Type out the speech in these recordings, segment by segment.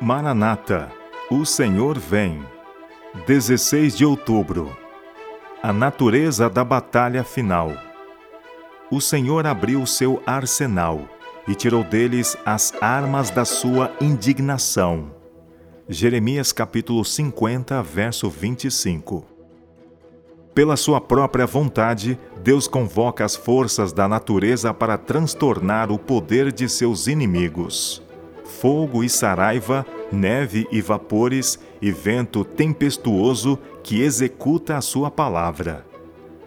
Maranata, o Senhor vem. 16 de outubro. A natureza da batalha final. O Senhor abriu seu arsenal e tirou deles as armas da sua indignação. Jeremias capítulo 50, verso 25. Pela sua própria vontade, Deus convoca as forças da natureza para transtornar o poder de seus inimigos fogo e saraiva, neve e vapores, e vento tempestuoso que executa a sua palavra.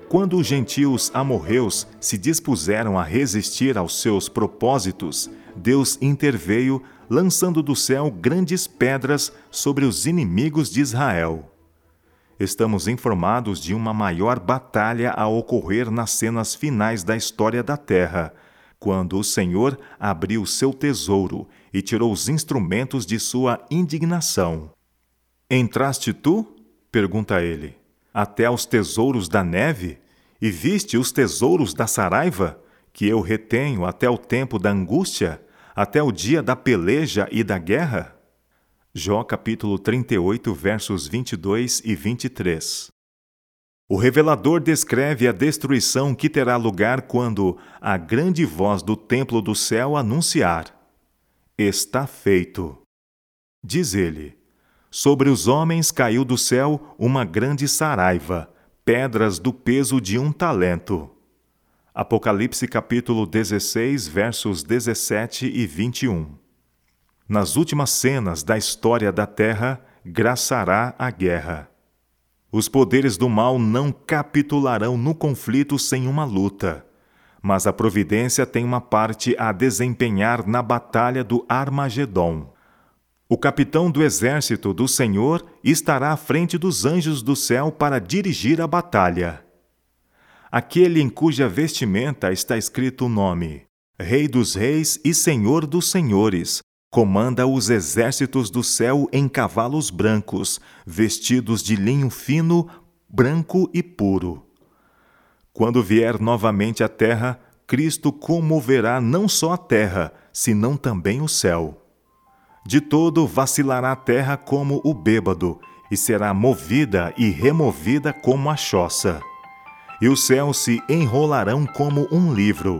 Quando os gentios amorreus se dispuseram a resistir aos seus propósitos, Deus interveio, lançando do céu grandes pedras sobre os inimigos de Israel. Estamos informados de uma maior batalha a ocorrer nas cenas finais da história da Terra quando o Senhor abriu seu tesouro e tirou os instrumentos de sua indignação. Entraste tu? pergunta ele, até aos tesouros da neve, e viste os tesouros da saraiva, que eu retenho até o tempo da angústia, até o dia da peleja e da guerra? Jó capítulo 38, versos 22 e 23. O revelador descreve a destruição que terá lugar quando a grande voz do templo do céu anunciar: Está feito. Diz ele: Sobre os homens caiu do céu uma grande saraiva, pedras do peso de um talento. Apocalipse capítulo 16, versos 17 e 21. Nas últimas cenas da história da terra, graçará a guerra. Os poderes do mal não capitularão no conflito sem uma luta, mas a providência tem uma parte a desempenhar na batalha do Armagedon. O capitão do exército do Senhor estará à frente dos anjos do céu para dirigir a batalha. Aquele em cuja vestimenta está escrito o nome: Rei dos Reis e Senhor dos Senhores, Comanda os exércitos do céu em cavalos brancos, vestidos de linho fino, branco e puro. Quando vier novamente à terra, Cristo comoverá não só a terra, senão também o céu. De todo vacilará a terra como o bêbado, e será movida e removida como a choça. E os céus se enrolarão como um livro.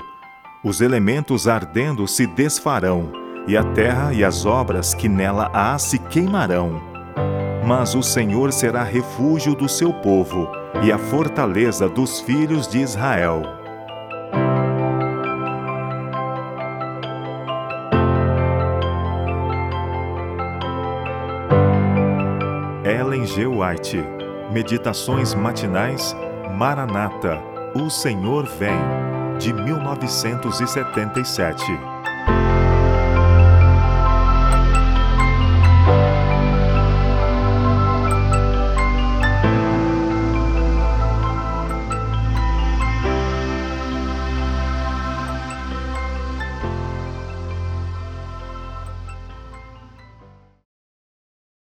Os elementos ardendo se desfarão e a terra e as obras que nela há se queimarão. Mas o Senhor será refúgio do seu povo e a fortaleza dos filhos de Israel. Ellen G. White Meditações Matinais Maranata O Senhor Vem de 1977